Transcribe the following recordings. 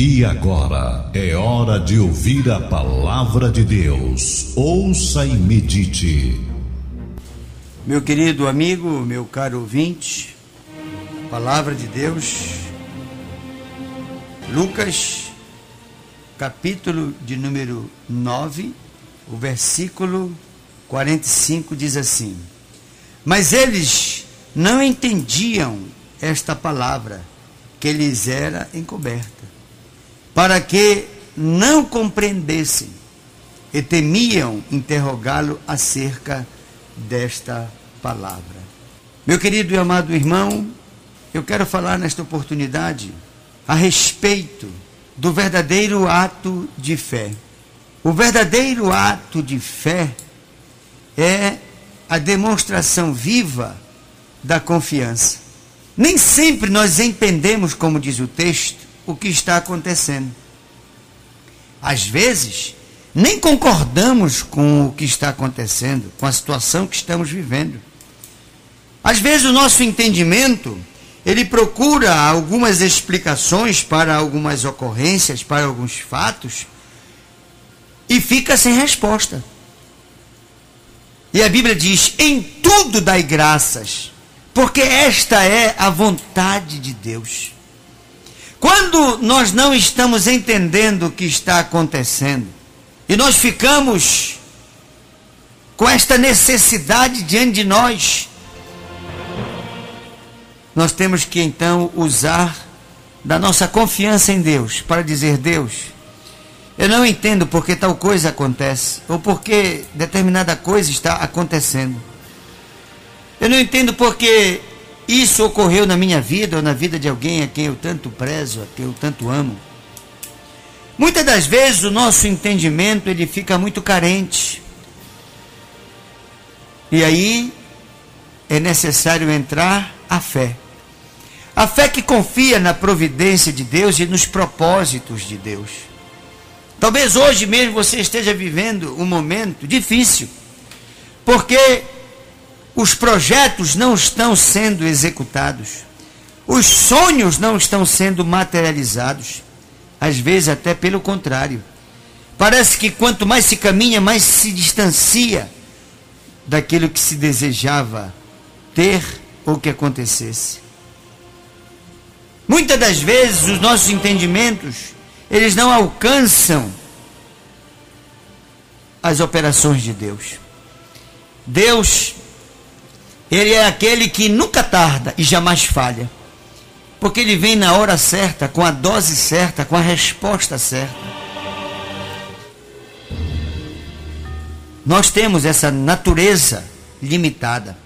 E agora é hora de ouvir a palavra de Deus. Ouça e medite. Meu querido amigo, meu caro ouvinte, palavra de Deus, Lucas, capítulo de número 9, o versículo 45 diz assim: Mas eles não entendiam esta palavra que lhes era encoberta para que não compreendessem e temiam interrogá-lo acerca desta palavra. Meu querido e amado irmão, eu quero falar nesta oportunidade a respeito do verdadeiro ato de fé. O verdadeiro ato de fé é a demonstração viva da confiança. Nem sempre nós entendemos, como diz o texto, o que está acontecendo. Às vezes, nem concordamos com o que está acontecendo, com a situação que estamos vivendo. Às vezes o nosso entendimento, ele procura algumas explicações para algumas ocorrências, para alguns fatos, e fica sem resposta. E a Bíblia diz: em tudo dai graças, porque esta é a vontade de Deus. Quando nós não estamos entendendo o que está acontecendo e nós ficamos com esta necessidade diante de nós, nós temos que então usar da nossa confiança em Deus para dizer: Deus, eu não entendo porque tal coisa acontece ou porque determinada coisa está acontecendo. Eu não entendo porque isso ocorreu na minha vida ou na vida de alguém a quem eu tanto prezo, a quem eu tanto amo. Muitas das vezes o nosso entendimento ele fica muito carente. E aí é necessário entrar a fé. A fé que confia na providência de Deus e nos propósitos de Deus. Talvez hoje mesmo você esteja vivendo um momento difícil, porque os projetos não estão sendo executados, os sonhos não estão sendo materializados, às vezes até pelo contrário. Parece que quanto mais se caminha, mais se distancia daquilo que se desejava ter ou que acontecesse. Muitas das vezes os nossos entendimentos, eles não alcançam as operações de Deus. Deus ele é aquele que nunca tarda e jamais falha. Porque ele vem na hora certa, com a dose certa, com a resposta certa. Nós temos essa natureza limitada.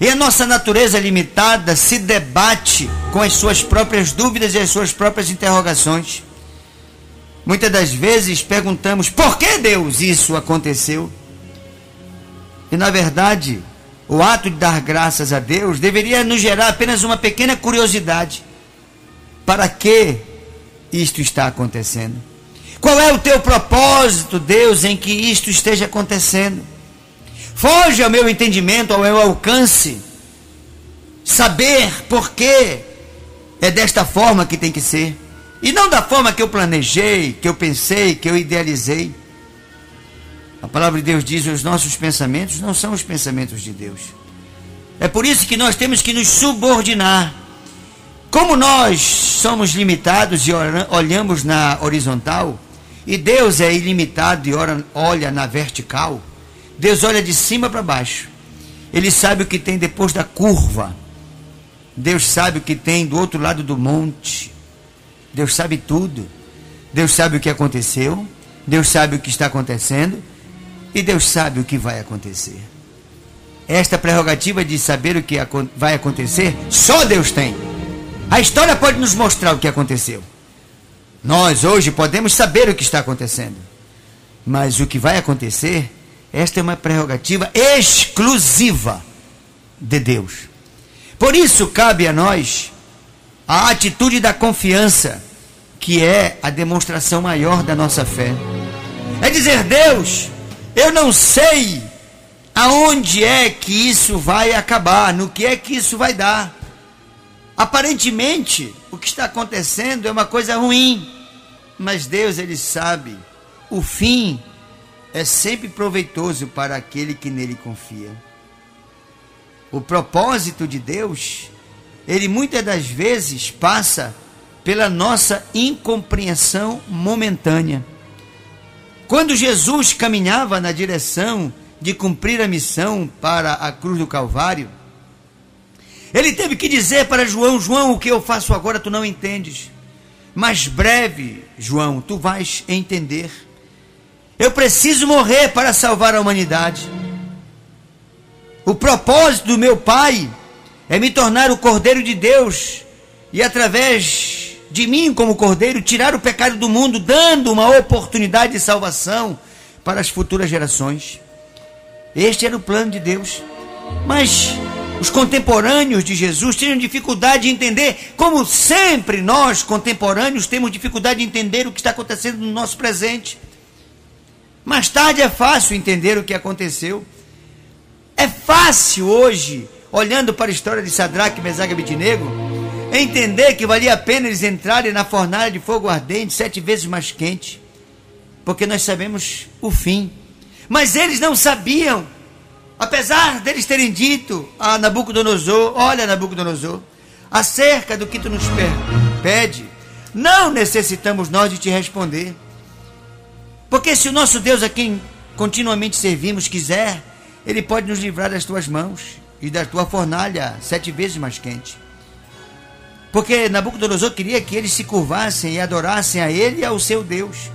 E a nossa natureza limitada se debate com as suas próprias dúvidas e as suas próprias interrogações. Muitas das vezes perguntamos por que Deus isso aconteceu? E na verdade, o ato de dar graças a Deus deveria nos gerar apenas uma pequena curiosidade. Para que isto está acontecendo? Qual é o teu propósito, Deus, em que isto esteja acontecendo? Foge ao meu entendimento, ao meu alcance. Saber por que é desta forma que tem que ser. E não da forma que eu planejei, que eu pensei, que eu idealizei. A palavra de Deus diz: os nossos pensamentos não são os pensamentos de Deus. É por isso que nós temos que nos subordinar. Como nós somos limitados e olhamos na horizontal, e Deus é ilimitado e olha na vertical, Deus olha de cima para baixo. Ele sabe o que tem depois da curva. Deus sabe o que tem do outro lado do monte. Deus sabe tudo. Deus sabe o que aconteceu. Deus sabe o que está acontecendo. E Deus sabe o que vai acontecer. Esta prerrogativa de saber o que vai acontecer, só Deus tem. A história pode nos mostrar o que aconteceu. Nós hoje podemos saber o que está acontecendo. Mas o que vai acontecer, esta é uma prerrogativa exclusiva de Deus. Por isso cabe a nós a atitude da confiança, que é a demonstração maior da nossa fé. É dizer, Deus, eu não sei aonde é que isso vai acabar, no que é que isso vai dar. Aparentemente, o que está acontecendo é uma coisa ruim. Mas Deus, ele sabe, o fim é sempre proveitoso para aquele que nele confia. O propósito de Deus, ele muitas das vezes passa pela nossa incompreensão momentânea. Quando Jesus caminhava na direção de cumprir a missão para a cruz do Calvário, ele teve que dizer para João: João, o que eu faço agora tu não entendes. Mas breve, João, tu vais entender. Eu preciso morrer para salvar a humanidade. O propósito do meu Pai é me tornar o Cordeiro de Deus e, através de mim, como Cordeiro, tirar o pecado do mundo, dando uma oportunidade de salvação para as futuras gerações. Este era o plano de Deus. Mas os contemporâneos de Jesus tinham dificuldade de entender, como sempre nós, contemporâneos, temos dificuldade de entender o que está acontecendo no nosso presente. Mais tarde é fácil entender o que aconteceu. É fácil hoje, olhando para a história de Sadraque, Mesaque e Abednego, entender que valia a pena eles entrarem na fornalha de fogo ardente, sete vezes mais quente, porque nós sabemos o fim. Mas eles não sabiam, apesar deles terem dito a Nabucodonosor: Olha, Nabucodonosor, acerca do que tu nos pede, não necessitamos nós de te responder. Porque se o nosso Deus a quem continuamente servimos quiser, ele pode nos livrar das tuas mãos e da tua fornalha sete vezes mais quente. Porque Nabucodonosor queria que eles se curvassem e adorassem a ele e ao seu Deus.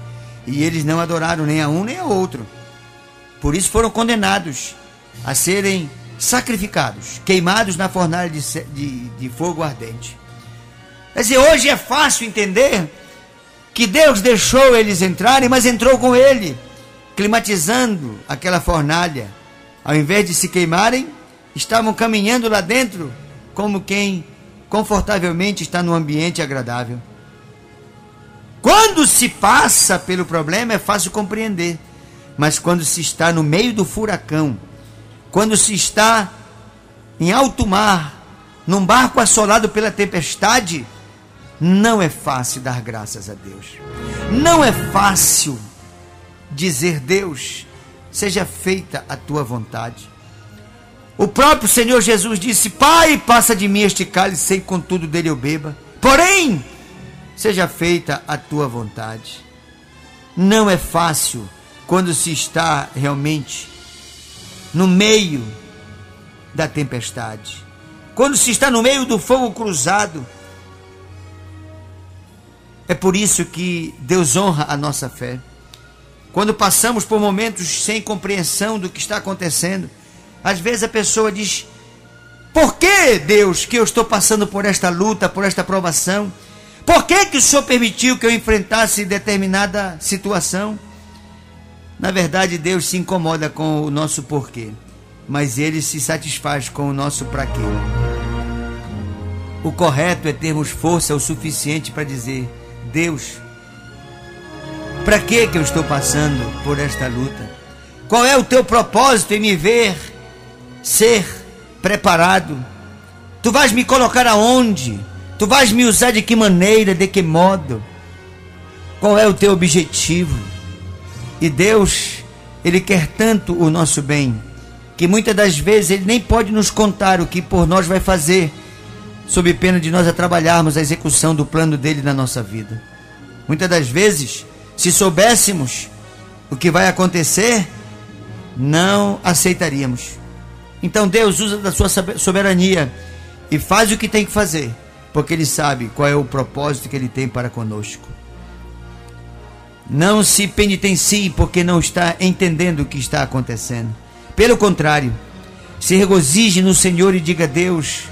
E eles não adoraram nem a um nem a outro. Por isso foram condenados a serem sacrificados, queimados na fornalha de, de, de fogo ardente. Quer dizer, hoje é fácil entender que Deus deixou eles entrarem, mas entrou com ele, climatizando aquela fornalha. Ao invés de se queimarem, estavam caminhando lá dentro como quem confortavelmente está num ambiente agradável. Quando se passa pelo problema é fácil compreender, mas quando se está no meio do furacão, quando se está em alto mar, num barco assolado pela tempestade, não é fácil dar graças a Deus. Não é fácil dizer, Deus, seja feita a tua vontade. O próprio Senhor Jesus disse: Pai, passa de mim este cálice, sem contudo dele eu beba. Porém, seja feita a tua vontade. Não é fácil quando se está realmente no meio da tempestade. Quando se está no meio do fogo cruzado, é por isso que Deus honra a nossa fé. Quando passamos por momentos sem compreensão do que está acontecendo, às vezes a pessoa diz: Por que, Deus, que eu estou passando por esta luta, por esta provação? Por que, que o Senhor permitiu que eu enfrentasse determinada situação? Na verdade, Deus se incomoda com o nosso porquê, mas ele se satisfaz com o nosso para quê. O correto é termos força o suficiente para dizer: Deus, para que que eu estou passando por esta luta? Qual é o teu propósito em me ver ser preparado? Tu vais me colocar aonde? Tu vais me usar de que maneira, de que modo? Qual é o teu objetivo? E Deus, ele quer tanto o nosso bem, que muitas das vezes ele nem pode nos contar o que por nós vai fazer sob pena de nós a trabalharmos a execução do plano dele na nossa vida. Muitas das vezes, se soubéssemos o que vai acontecer, não aceitaríamos. Então Deus usa da sua soberania e faz o que tem que fazer, porque ele sabe qual é o propósito que ele tem para conosco. Não se penitencie porque não está entendendo o que está acontecendo. Pelo contrário, se regozije no Senhor e diga a Deus: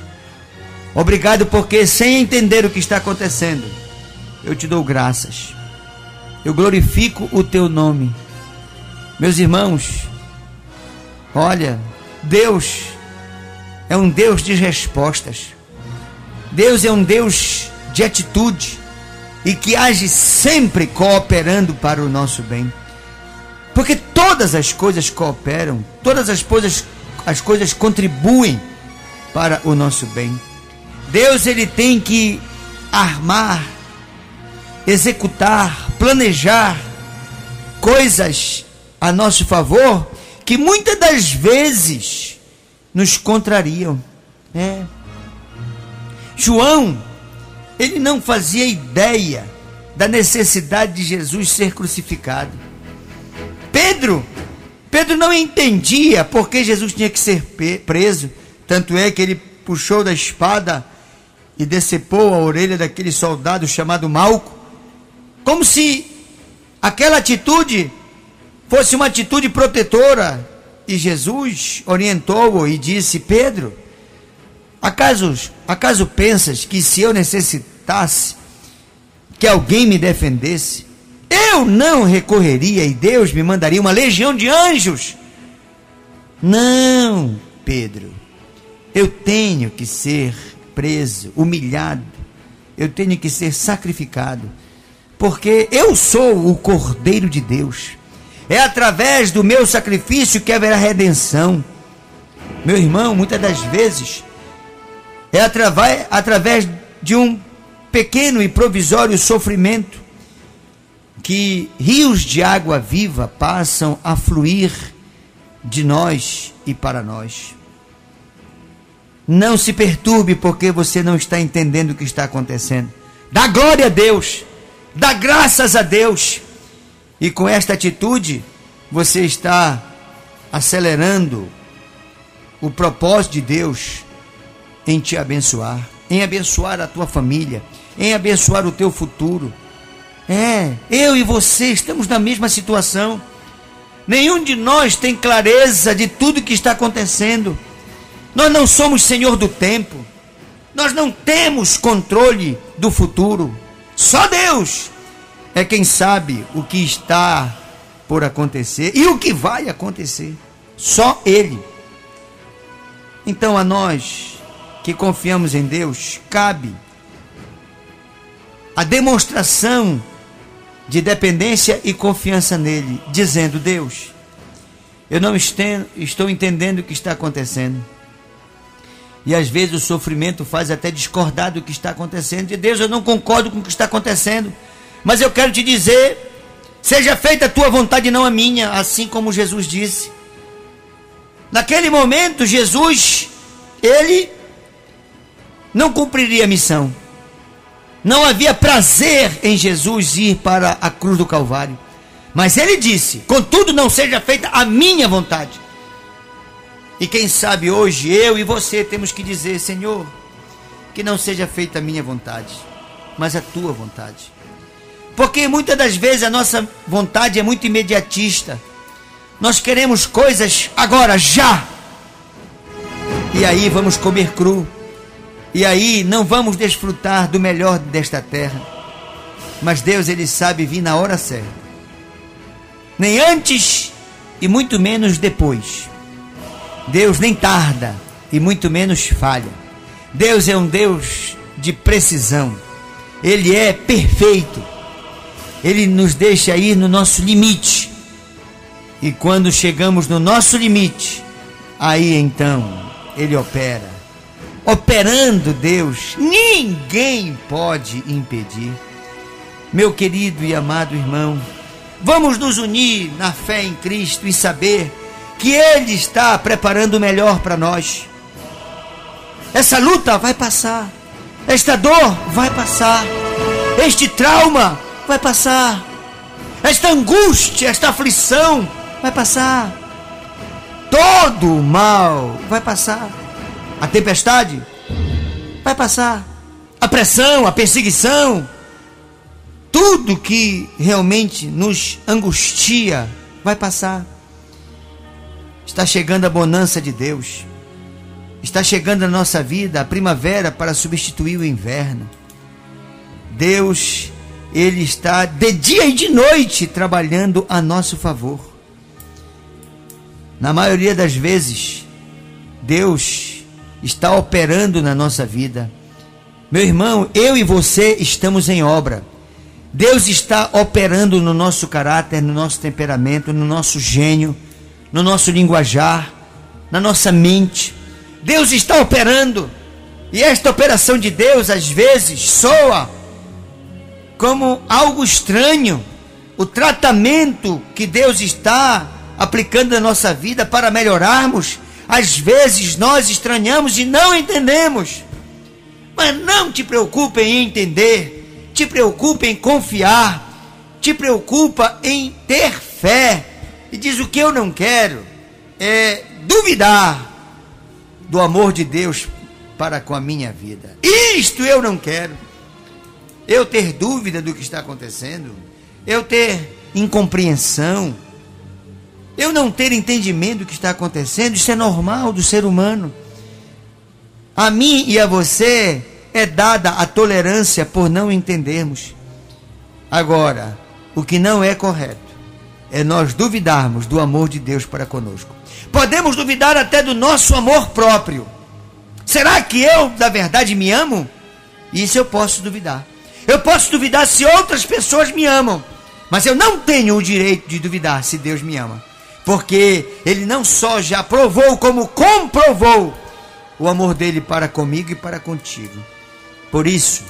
Obrigado, porque sem entender o que está acontecendo, eu te dou graças. Eu glorifico o teu nome. Meus irmãos, olha, Deus é um Deus de respostas. Deus é um Deus de atitude e que age sempre cooperando para o nosso bem. Porque todas as coisas cooperam, todas as coisas, as coisas contribuem para o nosso bem. Deus ele tem que armar, executar planejar coisas a nosso favor que muitas das vezes nos contrariam. É. João, ele não fazia ideia da necessidade de Jesus ser crucificado. Pedro, Pedro não entendia por que Jesus tinha que ser preso, tanto é que ele puxou da espada e decepou a orelha daquele soldado chamado Malco, como se aquela atitude fosse uma atitude protetora. E Jesus orientou-o e disse: Pedro, acaso, acaso pensas que se eu necessitasse que alguém me defendesse, eu não recorreria e Deus me mandaria uma legião de anjos? Não, Pedro, eu tenho que ser preso, humilhado, eu tenho que ser sacrificado, porque eu sou o Cordeiro de Deus. É através do meu sacrifício que haverá redenção. Meu irmão, muitas das vezes, é através, de um pequeno e provisório sofrimento que rios de água viva passam a fluir de nós e para nós. Não se perturbe porque você não está entendendo o que está acontecendo. Dá glória a Deus, dá graças a Deus. E com esta atitude, você está acelerando o propósito de Deus em te abençoar, em abençoar a tua família, em abençoar o teu futuro. É, eu e você estamos na mesma situação. Nenhum de nós tem clareza de tudo que está acontecendo. Nós não somos senhor do tempo. Nós não temos controle do futuro. Só Deus é quem sabe o que está por acontecer e o que vai acontecer. Só Ele. Então a nós que confiamos em Deus, cabe a demonstração de dependência e confiança nele, dizendo: Deus, eu não estou entendendo o que está acontecendo. E às vezes o sofrimento faz até discordar do que está acontecendo. De Deus, eu não concordo com o que está acontecendo. Mas eu quero te dizer: seja feita a tua vontade, não a minha, assim como Jesus disse. Naquele momento, Jesus, ele não cumpriria a missão. Não havia prazer em Jesus ir para a cruz do Calvário. Mas ele disse: Contudo, não seja feita a minha vontade, e quem sabe hoje eu e você temos que dizer: Senhor, que não seja feita a minha vontade, mas a tua vontade. Porque muitas das vezes a nossa vontade é muito imediatista. Nós queremos coisas agora, já. E aí vamos comer cru. E aí não vamos desfrutar do melhor desta terra. Mas Deus, Ele sabe vir na hora certa. Nem antes e muito menos depois. Deus nem tarda e muito menos falha. Deus é um Deus de precisão. Ele é perfeito. Ele nos deixa ir no nosso limite. E quando chegamos no nosso limite, aí então ele opera. Operando Deus, ninguém pode impedir. Meu querido e amado irmão, vamos nos unir na fé em Cristo e saber que Ele está preparando o melhor para nós. Essa luta vai passar, esta dor vai passar, este trauma vai passar, esta angústia, esta aflição vai passar, todo o mal vai passar, a tempestade vai passar, a pressão, a perseguição, tudo que realmente nos angustia vai passar. Está chegando a bonança de Deus. Está chegando na nossa vida a primavera para substituir o inverno. Deus, Ele está de dia e de noite trabalhando a nosso favor. Na maioria das vezes, Deus está operando na nossa vida. Meu irmão, eu e você estamos em obra. Deus está operando no nosso caráter, no nosso temperamento, no nosso gênio no nosso linguajar, na nossa mente. Deus está operando. E esta operação de Deus às vezes soa como algo estranho o tratamento que Deus está aplicando na nossa vida para melhorarmos. Às vezes nós estranhamos e não entendemos. Mas não te preocupe em entender, te preocupe em confiar, te preocupa em ter fé. E diz o que eu não quero é duvidar do amor de Deus para com a minha vida. Isto eu não quero. Eu ter dúvida do que está acontecendo, eu ter incompreensão, eu não ter entendimento do que está acontecendo, isso é normal do ser humano. A mim e a você é dada a tolerância por não entendermos. Agora, o que não é correto é nós duvidarmos do amor de Deus para conosco. Podemos duvidar até do nosso amor próprio. Será que eu, da verdade, me amo? Isso eu posso duvidar. Eu posso duvidar se outras pessoas me amam. Mas eu não tenho o direito de duvidar se Deus me ama. Porque Ele não só já provou, como comprovou o amor dele para comigo e para contigo. Por isso,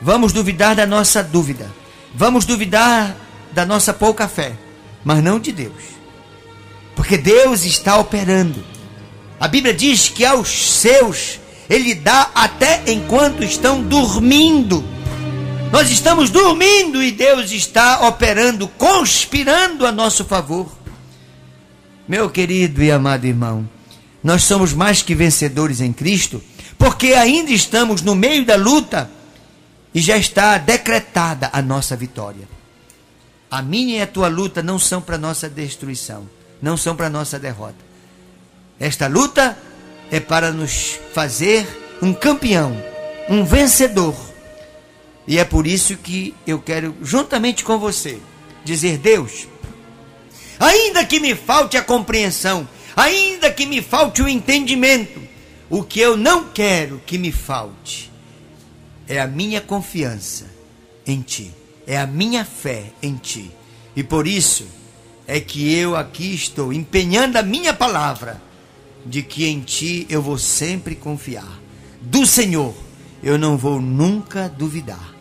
vamos duvidar da nossa dúvida. Vamos duvidar da nossa pouca fé. Mas não de Deus. Porque Deus está operando. A Bíblia diz que aos seus Ele dá até enquanto estão dormindo. Nós estamos dormindo e Deus está operando, conspirando a nosso favor. Meu querido e amado irmão, nós somos mais que vencedores em Cristo, porque ainda estamos no meio da luta e já está decretada a nossa vitória. A minha e a tua luta não são para nossa destruição, não são para nossa derrota. Esta luta é para nos fazer um campeão, um vencedor e é por isso que eu quero, juntamente com você, dizer: Deus, ainda que me falte a compreensão, ainda que me falte o entendimento, o que eu não quero que me falte é a minha confiança em Ti, é a minha fé em Ti. E por isso é que eu aqui estou empenhando a minha palavra de que em Ti eu vou sempre confiar. Do Senhor eu não vou nunca duvidar